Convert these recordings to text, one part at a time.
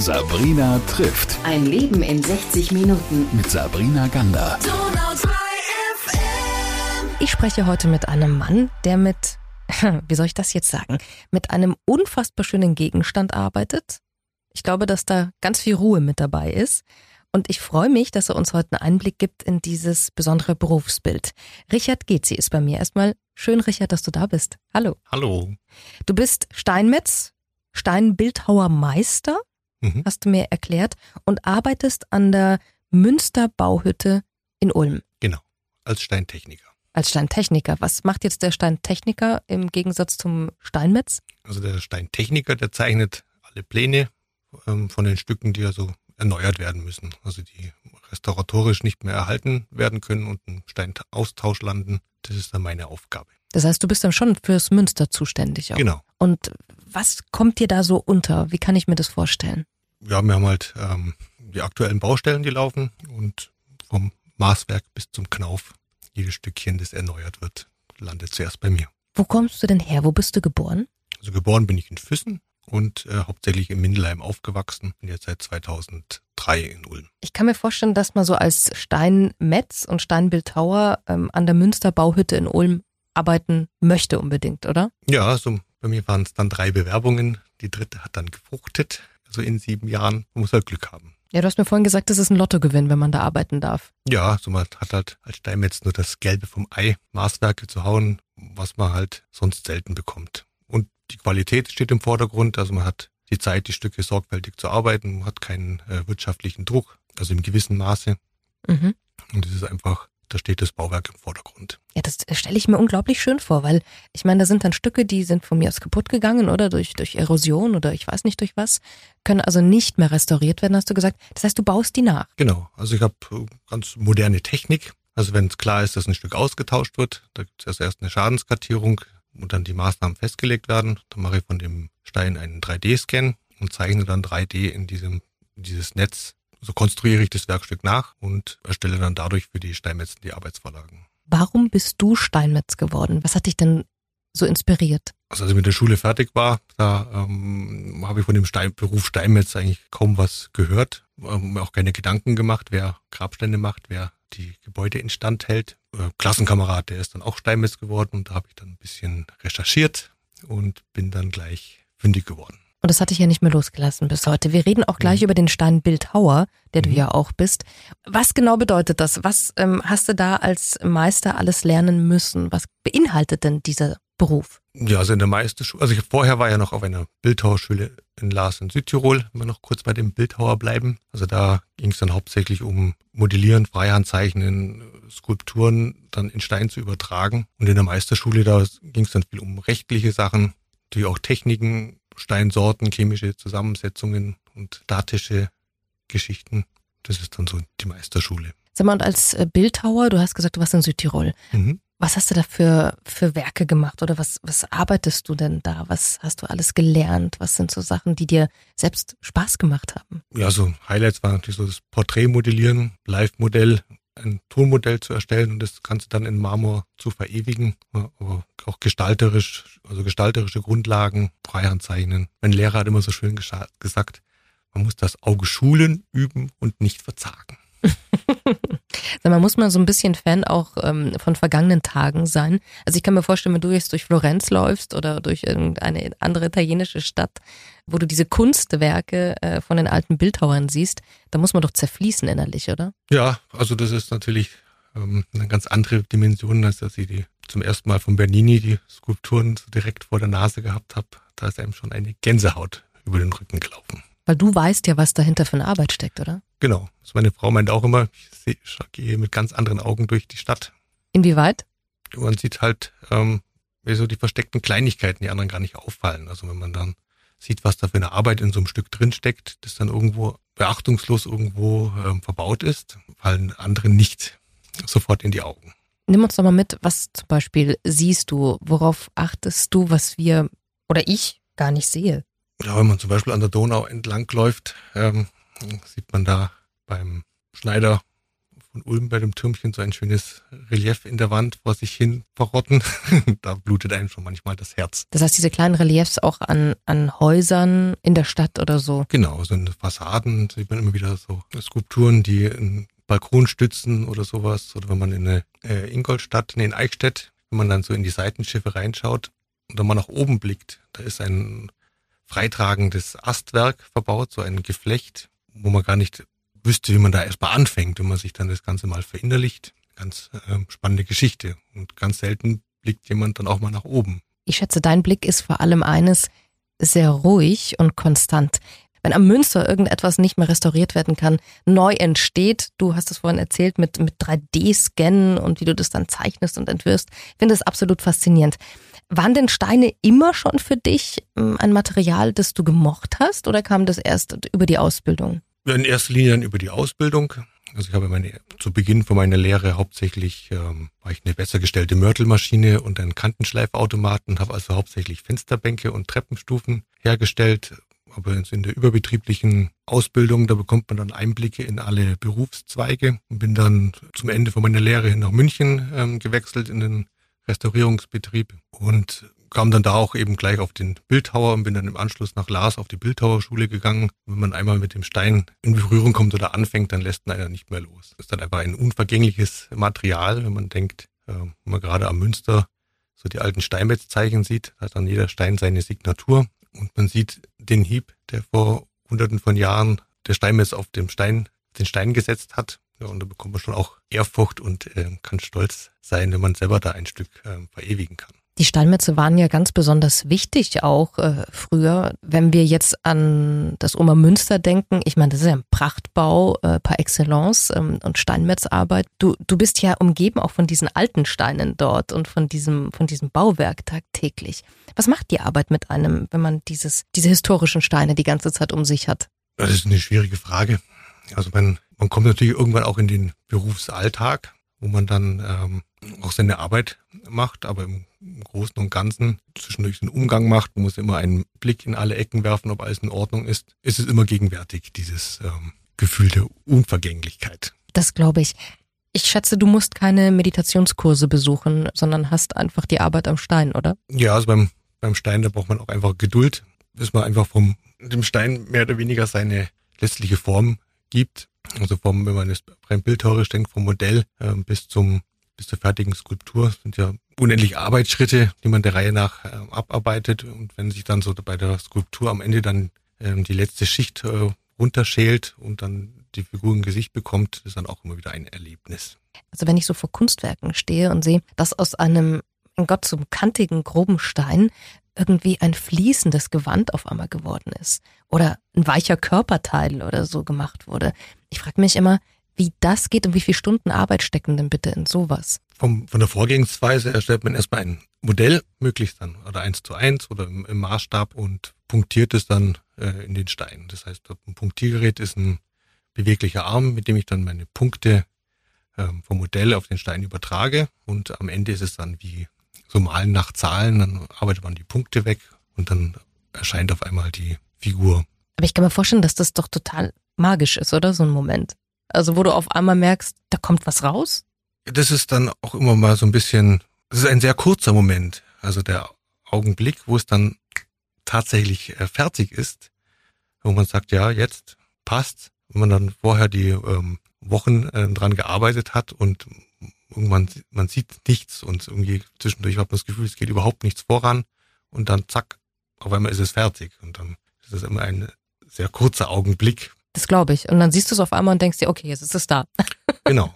Sabrina trifft. Ein Leben in 60 Minuten. Mit Sabrina Gander. Ich spreche heute mit einem Mann, der mit, wie soll ich das jetzt sagen, mit einem unfassbar schönen Gegenstand arbeitet. Ich glaube, dass da ganz viel Ruhe mit dabei ist. Und ich freue mich, dass er uns heute einen Einblick gibt in dieses besondere Berufsbild. Richard Gezi ist bei mir. Erstmal schön, Richard, dass du da bist. Hallo. Hallo. Du bist Steinmetz, Steinbildhauermeister, Mhm. hast du mir erklärt, und arbeitest an der Münsterbauhütte in Ulm Genau. Als Steintechniker. als Steintechniker. Was macht jetzt der Steintechniker im Gegensatz zum Steinmetz? Also der Steintechniker, der zeichnet alle Pläne ähm, von den Stücken, die also erneuert werden müssen. Also die restauratorisch nicht mehr erhalten werden können und im Steinaustausch landen. Das ist dann meine Aufgabe. Das heißt, du bist dann schon fürs Münster zuständig auch. Genau. Und was kommt dir da so unter? Wie kann ich mir das vorstellen? Ja, wir haben halt ähm, die aktuellen Baustellen, die laufen und vom Maßwerk bis zum Knauf, jedes Stückchen, das erneuert wird, landet zuerst bei mir. Wo kommst du denn her? Wo bist du geboren? Also geboren bin ich in Füssen und äh, hauptsächlich in Mindelheim aufgewachsen. Bin jetzt seit 2003 in Ulm. Ich kann mir vorstellen, dass man so als Steinmetz und Steinbildhauer ähm, an der Münsterbauhütte in Ulm arbeiten möchte unbedingt, oder? Ja, also bei mir waren es dann drei Bewerbungen. Die dritte hat dann gefruchtet. Also in sieben Jahren. Man muss halt Glück haben. Ja, du hast mir vorhin gesagt, das ist ein Lottogewinn, wenn man da arbeiten darf. Ja, so man hat halt als Steinmetz nur das Gelbe vom Ei, Maßwerke zu hauen, was man halt sonst selten bekommt. Und die Qualität steht im Vordergrund. Also man hat die Zeit, die Stücke sorgfältig zu arbeiten. Man hat keinen äh, wirtschaftlichen Druck, also im gewissen Maße. Mhm. Und es ist einfach, da steht das Bauwerk im Vordergrund. Ja, das stelle ich mir unglaublich schön vor, weil ich meine, da sind dann Stücke, die sind von mir aus kaputt gegangen oder durch, durch Erosion oder ich weiß nicht durch was, können also nicht mehr restauriert werden, hast du gesagt. Das heißt, du baust die nach. Genau, also ich habe ganz moderne Technik. Also wenn es klar ist, dass ein Stück ausgetauscht wird, da gibt es also erst eine Schadenskartierung und dann die Maßnahmen festgelegt werden. Dann mache ich von dem Stein einen 3D-Scan und zeichne dann 3D in diesem in dieses Netz. So konstruiere ich das Werkstück nach und erstelle dann dadurch für die Steinmetzen die Arbeitsvorlagen. Warum bist du Steinmetz geworden? Was hat dich denn so inspiriert? Also als ich mit der Schule fertig war, da ähm, habe ich von dem Stein, Beruf Steinmetz eigentlich kaum was gehört, ähm, mir auch keine Gedanken gemacht, wer Grabstände macht, wer die Gebäude instand hält. Äh, Klassenkamerad, der ist dann auch Steinmetz geworden und da habe ich dann ein bisschen recherchiert und bin dann gleich fündig geworden. Und das hat dich ja nicht mehr losgelassen bis heute. Wir reden auch gleich Mhm. über den Steinbildhauer, der du Mhm. ja auch bist. Was genau bedeutet das? Was ähm, hast du da als Meister alles lernen müssen? Was beinhaltet denn dieser Beruf? Ja, also in der Meisterschule, also ich vorher war ja noch auf einer Bildhauerschule in Lars in Südtirol, wenn wir noch kurz bei dem Bildhauer bleiben. Also da ging es dann hauptsächlich um Modellieren, Freihandzeichnen, Skulpturen dann in Stein zu übertragen. Und in der Meisterschule, da ging es dann viel um rechtliche Sachen, die auch Techniken, Steinsorten, chemische Zusammensetzungen und statische Geschichten. Das ist dann so die Meisterschule. Sag mal, und als äh, Bildhauer, du hast gesagt, du warst in Südtirol. Mhm. Was hast du da für, für Werke gemacht oder was, was arbeitest du denn da? Was hast du alles gelernt? Was sind so Sachen, die dir selbst Spaß gemacht haben? Ja, so Highlights waren natürlich so das Porträtmodellieren, Live-Modell, ein Tonmodell zu erstellen und das Ganze dann in Marmor zu verewigen, aber auch gestalterisch, also gestalterische Grundlagen, Freihand zeichnen. Mein Lehrer hat immer so schön gesagt, man muss das Auge schulen, üben und nicht verzagen. Sag mal, muss man so ein bisschen Fan auch ähm, von vergangenen Tagen sein? Also ich kann mir vorstellen, wenn du jetzt durch Florenz läufst oder durch irgendeine andere italienische Stadt, wo du diese Kunstwerke äh, von den alten Bildhauern siehst, da muss man doch zerfließen innerlich, oder? Ja, also das ist natürlich ähm, eine ganz andere Dimension, als dass ich die zum ersten Mal von Bernini die Skulpturen so direkt vor der Nase gehabt habe. Da ist einem schon eine Gänsehaut über den Rücken gelaufen. Weil du weißt ja, was dahinter für eine Arbeit steckt, oder? Genau. Also meine Frau meint auch immer, ich ich gehe mit ganz anderen Augen durch die Stadt. Inwieweit? Man sieht halt ähm, wie so die versteckten Kleinigkeiten, die anderen gar nicht auffallen. Also wenn man dann sieht, was da für eine Arbeit in so einem Stück drinsteckt, das dann irgendwo beachtungslos irgendwo ähm, verbaut ist, fallen anderen nicht sofort in die Augen. Nimm uns doch mal mit, was zum Beispiel siehst du, worauf achtest du, was wir oder ich gar nicht sehe? Ja, wenn man zum Beispiel an der Donau entlang läuft, ähm, sieht man da beim Schneider von Ulm bei dem Türmchen so ein schönes Relief in der Wand vor sich hin verrotten. da blutet einem schon manchmal das Herz. Das heißt, diese kleinen Reliefs auch an, an Häusern in der Stadt oder so? Genau, so in Fassaden sieht man immer wieder so Skulpturen, die einen Balkon stützen oder sowas. Oder wenn man in eine äh, Ingolstadt, nee, in Eichstätt, wenn man dann so in die Seitenschiffe reinschaut und dann mal nach oben blickt, da ist ein freitragendes Astwerk verbaut, so ein Geflecht, wo man gar nicht wüsste, wie man da erstmal anfängt, wenn man sich dann das Ganze mal verinnerlicht. Ganz äh, spannende Geschichte. Und ganz selten blickt jemand dann auch mal nach oben. Ich schätze, dein Blick ist vor allem eines sehr ruhig und konstant. Wenn am Münster irgendetwas nicht mehr restauriert werden kann, neu entsteht, du hast es vorhin erzählt mit, mit 3D-Scannen und wie du das dann zeichnest und entwirfst, finde es absolut faszinierend. Waren denn Steine immer schon für dich ähm, ein Material, das du gemocht hast oder kam das erst über die Ausbildung? In erster Linie dann über die Ausbildung. Also ich habe meine, zu Beginn von meiner Lehre hauptsächlich ähm, war ich eine besser gestellte Mörtelmaschine und einen Kantenschleifautomaten, habe also hauptsächlich Fensterbänke und Treppenstufen hergestellt. Aber in der überbetrieblichen Ausbildung, da bekommt man dann Einblicke in alle Berufszweige und bin dann zum Ende von meiner Lehre nach München ähm, gewechselt in den Restaurierungsbetrieb und kam dann da auch eben gleich auf den Bildhauer und bin dann im Anschluss nach Lars auf die Bildhauerschule gegangen. Wenn man einmal mit dem Stein in Berührung kommt oder anfängt, dann lässt man einer nicht mehr los. Das ist dann einfach ein unvergängliches Material, wenn man denkt, äh, wenn man gerade am Münster so die alten Steinmetzzeichen sieht, hat dann jeder Stein seine Signatur und man sieht den Hieb, der vor hunderten von Jahren der Steinmetz auf dem Stein, den Stein gesetzt hat. Ja, und da bekommt man schon auch Ehrfurcht und äh, kann stolz sein, wenn man selber da ein Stück äh, verewigen kann. Die Steinmetze waren ja ganz besonders wichtig auch äh, früher. Wenn wir jetzt an das Oma Münster denken, ich meine, das ist ja ein Prachtbau äh, par excellence ähm, und Steinmetzarbeit. Du, du bist ja umgeben auch von diesen alten Steinen dort und von diesem, von diesem Bauwerk tagtäglich. Was macht die Arbeit mit einem, wenn man dieses, diese historischen Steine die ganze Zeit um sich hat? Das ist eine schwierige Frage. Also man, man kommt natürlich irgendwann auch in den Berufsalltag, wo man dann ähm, auch seine Arbeit macht, aber im Großen und Ganzen zwischendurch einen Umgang macht, man muss immer einen Blick in alle Ecken werfen, ob alles in Ordnung ist, ist es immer gegenwärtig, dieses ähm, Gefühl der Unvergänglichkeit. Das glaube ich. Ich schätze, du musst keine Meditationskurse besuchen, sondern hast einfach die Arbeit am Stein, oder? Ja, also beim, beim Stein, da braucht man auch einfach Geduld, bis man einfach vom dem Stein mehr oder weniger seine letztliche Form gibt. Also vom, wenn man jetzt rein bildhauerisch denkt, vom Modell äh, bis zum bis zur fertigen Skulptur sind ja unendlich Arbeitsschritte, die man der Reihe nach äh, abarbeitet. Und wenn sich dann so bei der Skulptur am Ende dann ähm, die letzte Schicht äh, runterschält und dann die Figur ein Gesicht bekommt, ist dann auch immer wieder ein Erlebnis. Also wenn ich so vor Kunstwerken stehe und sehe, dass aus einem, in Gott, zum kantigen, groben Stein irgendwie ein fließendes Gewand auf einmal geworden ist oder ein weicher Körperteil oder so gemacht wurde. Ich frage mich immer, wie das geht und wie viele Stunden Arbeit stecken denn bitte in sowas? Vom, von der Vorgehensweise erstellt man erstmal ein Modell, möglichst dann oder eins zu eins oder im, im Maßstab und punktiert es dann äh, in den Stein. Das heißt, ein Punktiergerät ist ein beweglicher Arm, mit dem ich dann meine Punkte äh, vom Modell auf den Stein übertrage und am Ende ist es dann wie so Malen nach Zahlen, dann arbeitet man die Punkte weg und dann erscheint auf einmal die Figur. Aber ich kann mir vorstellen, dass das doch total magisch ist, oder? So ein Moment. Also wo du auf einmal merkst, da kommt was raus? Das ist dann auch immer mal so ein bisschen, das ist ein sehr kurzer Moment. Also der Augenblick, wo es dann tatsächlich äh, fertig ist, wo man sagt, ja, jetzt passt. Wenn man dann vorher die ähm, Wochen äh, dran gearbeitet hat und irgendwann, man sieht nichts und irgendwie zwischendurch hat man das Gefühl, es geht überhaupt nichts voran und dann zack, auf einmal ist es fertig und dann ist es immer ein sehr kurzer Augenblick, das glaube ich. Und dann siehst du es auf einmal und denkst dir, okay, jetzt ist es da. Genau.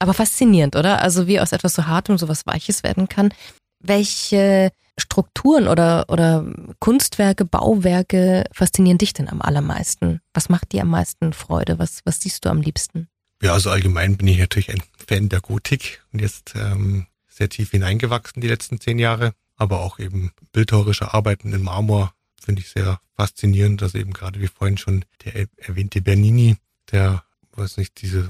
Aber faszinierend, oder? Also wie aus etwas so Hartem so was Weiches werden kann. Welche Strukturen oder, oder Kunstwerke, Bauwerke faszinieren dich denn am allermeisten? Was macht dir am meisten Freude? Was, was siehst du am liebsten? Ja, also allgemein bin ich natürlich ein Fan der Gotik und jetzt ähm, sehr tief hineingewachsen die letzten zehn Jahre. Aber auch eben bildhauerische Arbeiten in Marmor finde ich sehr faszinierend, dass eben gerade wie vorhin schon der erwähnte Bernini, der, weiß nicht, diese,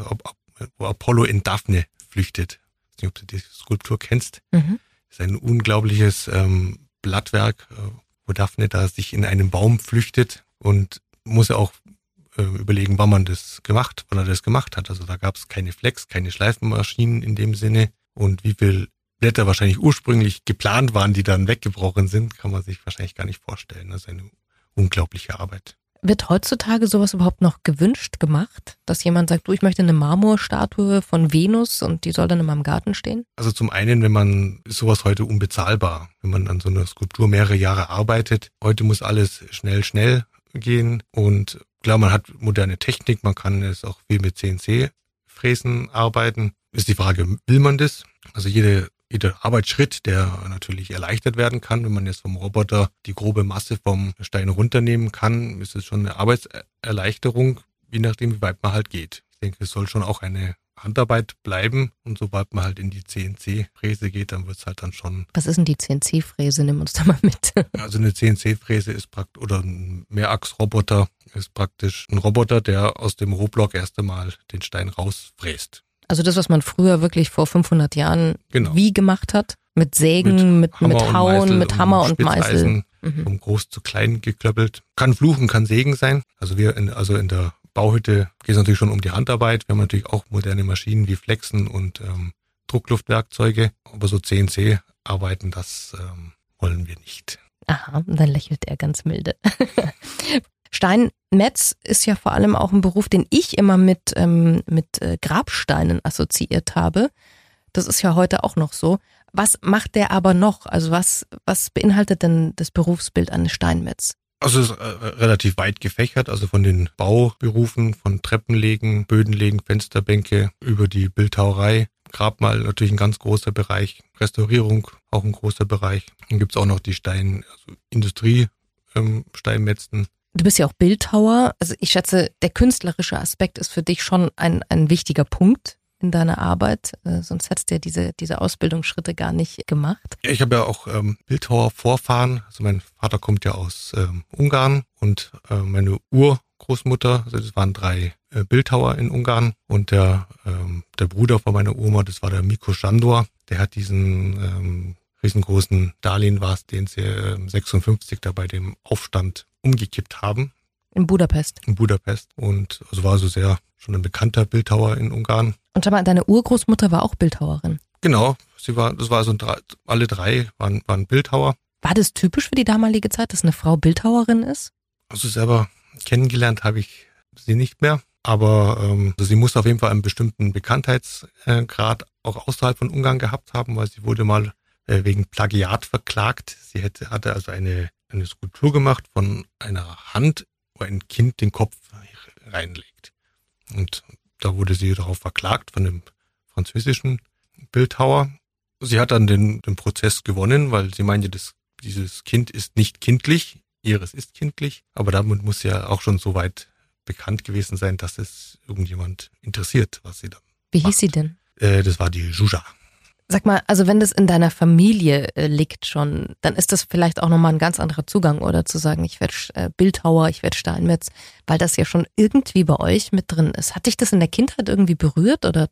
wo Apollo in Daphne flüchtet. Ich weiß nicht, ob du die Skulptur kennst. Mhm. Das ist ein unglaubliches ähm, Blattwerk, äh, wo Daphne da sich in einen Baum flüchtet und muss ja auch äh, überlegen, wann man das gemacht, wann er das gemacht hat. Also da gab es keine Flex, keine Schleifenmaschinen in dem Sinne. Und wie viel Blätter wahrscheinlich ursprünglich geplant waren, die dann weggebrochen sind, kann man sich wahrscheinlich gar nicht vorstellen. Das ist eine unglaubliche Arbeit. Wird heutzutage sowas überhaupt noch gewünscht gemacht, dass jemand sagt, du, ich möchte eine Marmorstatue von Venus und die soll dann in meinem Garten stehen? Also zum einen, wenn man ist sowas heute unbezahlbar, wenn man an so einer Skulptur mehrere Jahre arbeitet. Heute muss alles schnell, schnell gehen und klar, man hat moderne Technik, man kann es auch viel mit CNC-Fräsen arbeiten. Ist die Frage, will man das? Also jede jeder Arbeitsschritt, der natürlich erleichtert werden kann. Wenn man jetzt vom Roboter die grobe Masse vom Stein runternehmen kann, ist es schon eine Arbeitserleichterung, je nachdem, wie weit man halt geht. Ich denke, es soll schon auch eine Handarbeit bleiben und sobald man halt in die CNC-Fräse geht, dann wird es halt dann schon. Was ist denn die CNC-Fräse? Nimm uns da mal mit. Also eine CNC-Fräse ist praktisch, oder ein Mehrachs-Roboter ist praktisch ein Roboter, der aus dem Rohblock erst einmal den Stein rausfräst. Also das, was man früher wirklich vor 500 Jahren genau. wie gemacht hat? Mit Sägen, mit, mit, mit Hauen, mit Hammer und Meißel. Mhm. Vom groß zu klein geklöppelt. Kann fluchen, kann Segen sein. Also wir in, also in der Bauhütte geht es natürlich schon um die Handarbeit. Wir haben natürlich auch moderne Maschinen wie Flexen und ähm, Druckluftwerkzeuge. Aber so CNC-Arbeiten, das ähm, wollen wir nicht. Aha, dann lächelt er ganz milde. Steinmetz ist ja vor allem auch ein Beruf, den ich immer mit, ähm, mit äh, Grabsteinen assoziiert habe. Das ist ja heute auch noch so. Was macht der aber noch? Also was, was beinhaltet denn das Berufsbild eines Steinmetz? Also es ist äh, relativ weit gefächert, also von den Bauberufen, von Treppenlegen, Bödenlegen, Fensterbänke über die Bildhauerei, Grabmal natürlich ein ganz großer Bereich, Restaurierung auch ein großer Bereich. Dann gibt's auch noch die Stein, also Industrie, ähm, Steinmetzen, Du bist ja auch Bildhauer. Also ich schätze, der künstlerische Aspekt ist für dich schon ein, ein wichtiger Punkt in deiner Arbeit. Äh, sonst hättest du ja diese, diese Ausbildungsschritte gar nicht gemacht. Ja, ich habe ja auch ähm, Bildhauer-Vorfahren. Also mein Vater kommt ja aus ähm, Ungarn und äh, meine Urgroßmutter, also das waren drei äh, Bildhauer in Ungarn. Und der, ähm, der Bruder von meiner Oma, das war der Miko Shandor, der hat diesen ähm, riesengroßen Darlehen war es, den sie äh, 56 da bei dem Aufstand umgekippt haben. In Budapest. In Budapest. Und also war so sehr schon ein bekannter Bildhauer in Ungarn. Und schau mal, deine Urgroßmutter war auch Bildhauerin. Genau, sie war, das war so ein, alle drei waren, waren Bildhauer. War das typisch für die damalige Zeit, dass eine Frau Bildhauerin ist? Also selber kennengelernt habe ich sie nicht mehr, aber ähm, also sie muss auf jeden Fall einen bestimmten Bekanntheitsgrad auch außerhalb von Ungarn gehabt haben, weil sie wurde mal äh, wegen Plagiat verklagt. Sie hätte, hatte also eine eine Skulptur gemacht von einer Hand, wo ein Kind den Kopf reinlegt. Und da wurde sie darauf verklagt von dem französischen Bildhauer. Sie hat dann den, den Prozess gewonnen, weil sie meinte, das, dieses Kind ist nicht kindlich, ihres ist kindlich, aber damit muss ja auch schon so weit bekannt gewesen sein, dass es irgendjemand interessiert, was sie dann. Wie macht. hieß sie denn? Äh, das war die Juja. Sag mal, also wenn das in deiner Familie äh, liegt schon, dann ist das vielleicht auch nochmal ein ganz anderer Zugang, oder zu sagen, ich werde äh, Bildhauer, ich werde Steinmetz, weil das ja schon irgendwie bei euch mit drin ist. Hat dich das in der Kindheit irgendwie berührt oder,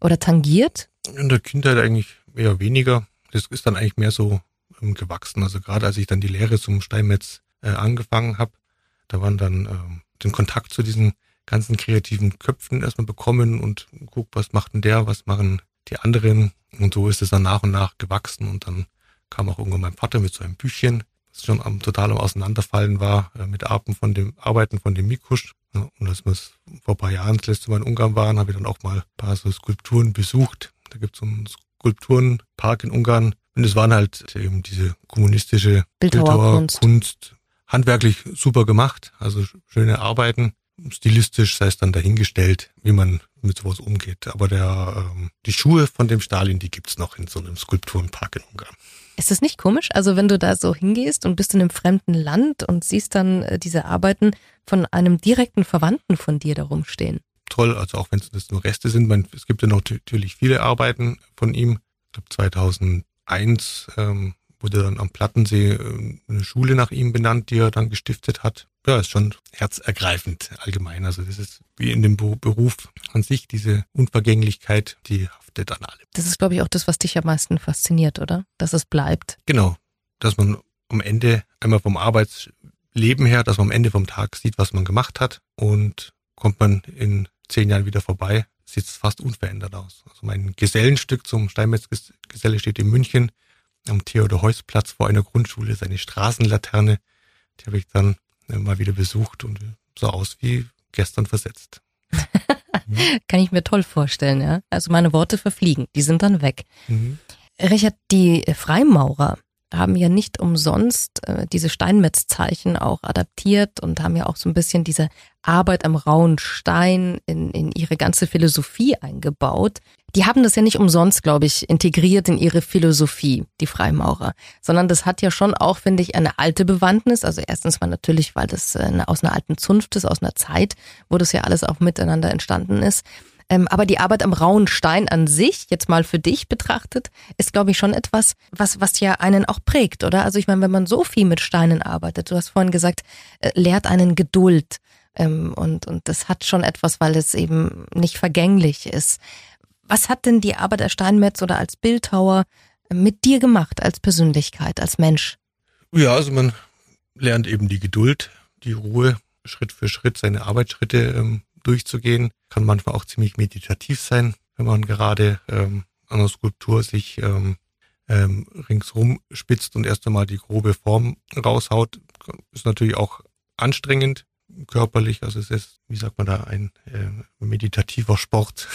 oder tangiert? In der Kindheit eigentlich eher weniger. Das ist dann eigentlich mehr so ähm, gewachsen. Also gerade als ich dann die Lehre zum Steinmetz äh, angefangen habe, da waren dann ähm, den Kontakt zu diesen ganzen kreativen Köpfen erstmal bekommen und guck, was macht denn der, was machen die anderen. Und so ist es dann nach und nach gewachsen und dann kam auch irgendwann mein Vater mit so einem Büchchen, das schon am total am Auseinanderfallen war, äh, mit Arbeiten von dem, Arbeiten von dem Mikusch. Und als wir vor ein paar Jahren das letzte Mal in Ungarn waren, habe ich dann auch mal ein paar so Skulpturen besucht. Da gibt es so einen Skulpturenpark in Ungarn. Und es waren halt eben diese kommunistische Bildhauerkunst. Bildhauerkunst, handwerklich super gemacht, also schöne Arbeiten stilistisch sei es dann dahingestellt, wie man mit sowas umgeht. Aber der, ähm, die Schuhe von dem Stalin, die gibt's noch in so einem Skulpturenpark in Ungarn. Ist das nicht komisch? Also wenn du da so hingehst und bist in einem fremden Land und siehst dann äh, diese Arbeiten von einem direkten Verwandten von dir da rumstehen. Toll, also auch wenn es nur Reste sind. Man, es gibt ja noch natürlich viele Arbeiten von ihm. Ich glaube 2001 ähm, wurde dann am Plattensee äh, eine Schule nach ihm benannt, die er dann gestiftet hat ja, ist schon herzergreifend allgemein. Also das ist wie in dem Beruf an sich, diese Unvergänglichkeit, die haftet an allem. Das ist, glaube ich, auch das, was dich am meisten fasziniert, oder? Dass es bleibt. Genau. Dass man am Ende einmal vom Arbeitsweg Leben her, dass man am Ende vom Tag sieht, was man gemacht hat und kommt man in zehn Jahren wieder vorbei, sieht es fast unverändert aus. Also mein Gesellenstück zum Steinmetzgeselle steht in München am Theodor-Heuss-Platz vor einer Grundschule, seine Straßenlaterne. Die habe ich dann mal wieder besucht und sah aus wie gestern versetzt. Kann ich mir toll vorstellen, ja. Also meine Worte verfliegen, die sind dann weg. Mhm. Richard, die Freimaurer, haben ja nicht umsonst äh, diese Steinmetzzeichen auch adaptiert und haben ja auch so ein bisschen diese Arbeit am rauen Stein in, in ihre ganze Philosophie eingebaut. Die haben das ja nicht umsonst, glaube ich, integriert in ihre Philosophie, die Freimaurer, sondern das hat ja schon auch, finde ich, eine alte Bewandtnis. Also erstens mal natürlich, weil das äh, aus einer alten Zunft ist, aus einer Zeit, wo das ja alles auch miteinander entstanden ist. Ähm, aber die Arbeit am rauen Stein an sich, jetzt mal für dich betrachtet, ist, glaube ich, schon etwas, was, was ja einen auch prägt, oder? Also ich meine, wenn man so viel mit Steinen arbeitet, du hast vorhin gesagt, äh, lehrt einen Geduld. Ähm, und, und das hat schon etwas, weil es eben nicht vergänglich ist. Was hat denn die Arbeit als Steinmetz oder als Bildhauer mit dir gemacht, als Persönlichkeit, als Mensch? Ja, also man lernt eben die Geduld, die Ruhe, Schritt für Schritt seine Arbeitsschritte ähm, durchzugehen. Kann manchmal auch ziemlich meditativ sein, wenn man gerade ähm, an der Skulptur sich ähm, ähm, ringsrum spitzt und erst einmal die grobe Form raushaut. Ist natürlich auch anstrengend körperlich. Also es ist, wie sagt man da, ein äh, meditativer Sport.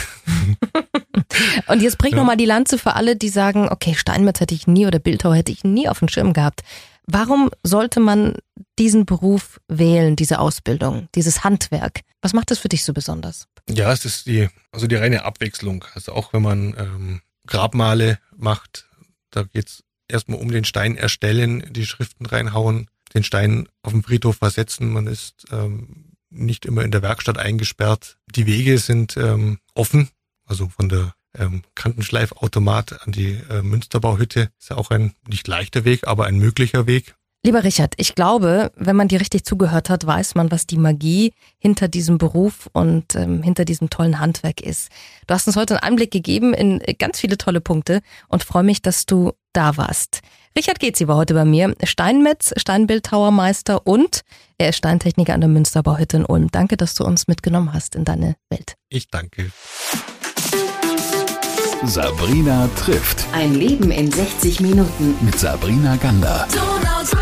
und jetzt brich ja. nochmal die Lanze für alle, die sagen, okay, Steinmetz hätte ich nie oder Bildhauer hätte ich nie auf dem Schirm gehabt. Warum sollte man diesen Beruf wählen, diese Ausbildung, dieses Handwerk? Was macht das für dich so besonders? Ja, es ist die, also die reine Abwechslung. Also auch wenn man ähm, Grabmale macht, da geht's erstmal um den Stein erstellen, die Schriften reinhauen, den Stein auf dem Friedhof versetzen. Man ist ähm, nicht immer in der Werkstatt eingesperrt. Die Wege sind ähm, offen, also von der ähm, Kantenschleifautomat an die äh, Münsterbauhütte ist ja auch ein nicht leichter Weg, aber ein möglicher Weg. Lieber Richard, ich glaube, wenn man dir richtig zugehört hat, weiß man, was die Magie hinter diesem Beruf und ähm, hinter diesem tollen Handwerk ist. Du hast uns heute einen Einblick gegeben in ganz viele tolle Punkte und freue mich, dass du da warst. Richard Getzi war heute bei mir, Steinmetz, Steinbildhauermeister und er ist Steintechniker an der Münsterbauhütte in Ulm. Danke, dass du uns mitgenommen hast in deine Welt. Ich danke. Sabrina trifft. Ein Leben in 60 Minuten. Mit Sabrina Gander. So